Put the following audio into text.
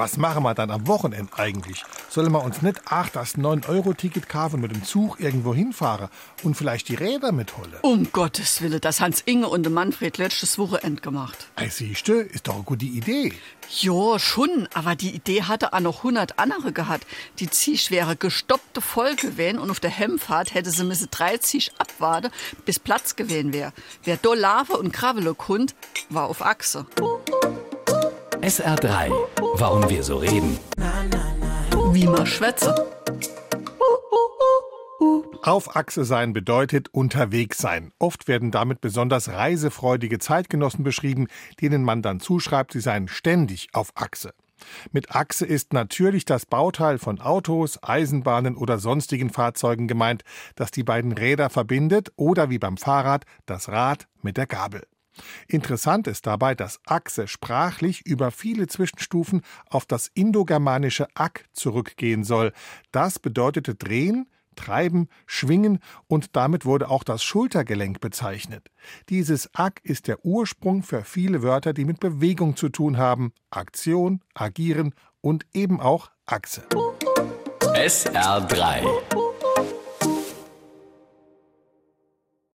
was machen wir dann am Wochenende eigentlich? Sollen wir uns nicht ach das 9-Euro-Ticket kaufen und mit dem Zug irgendwo hinfahren und vielleicht die Räder mitholen? Um Gottes Willen, das Hans Inge und der Manfred letztes Wochenende gemacht. Ei, siehste, ist doch eine gute Idee. Jo, schon, aber die Idee hatte auch noch 100 andere gehabt. Die Ziech wäre gestoppte voll gewesen und auf der Hemmfahrt hätte sie müsse drei Ziech abwarten, bis Platz gewesen wäre. Wer do Lave und Kravele kund, war auf Achse. SR3. Warum wir so reden. Wie man schwätze. Auf Achse sein bedeutet unterwegs sein. Oft werden damit besonders reisefreudige Zeitgenossen beschrieben, denen man dann zuschreibt, sie seien ständig auf Achse. Mit Achse ist natürlich das Bauteil von Autos, Eisenbahnen oder sonstigen Fahrzeugen gemeint, das die beiden Räder verbindet oder wie beim Fahrrad das Rad mit der Gabel. Interessant ist dabei, dass Achse sprachlich über viele Zwischenstufen auf das indogermanische Ak zurückgehen soll. Das bedeutete drehen, treiben, schwingen und damit wurde auch das Schultergelenk bezeichnet. Dieses Ak ist der Ursprung für viele Wörter, die mit Bewegung zu tun haben, Aktion, agieren und eben auch Achse. SR3.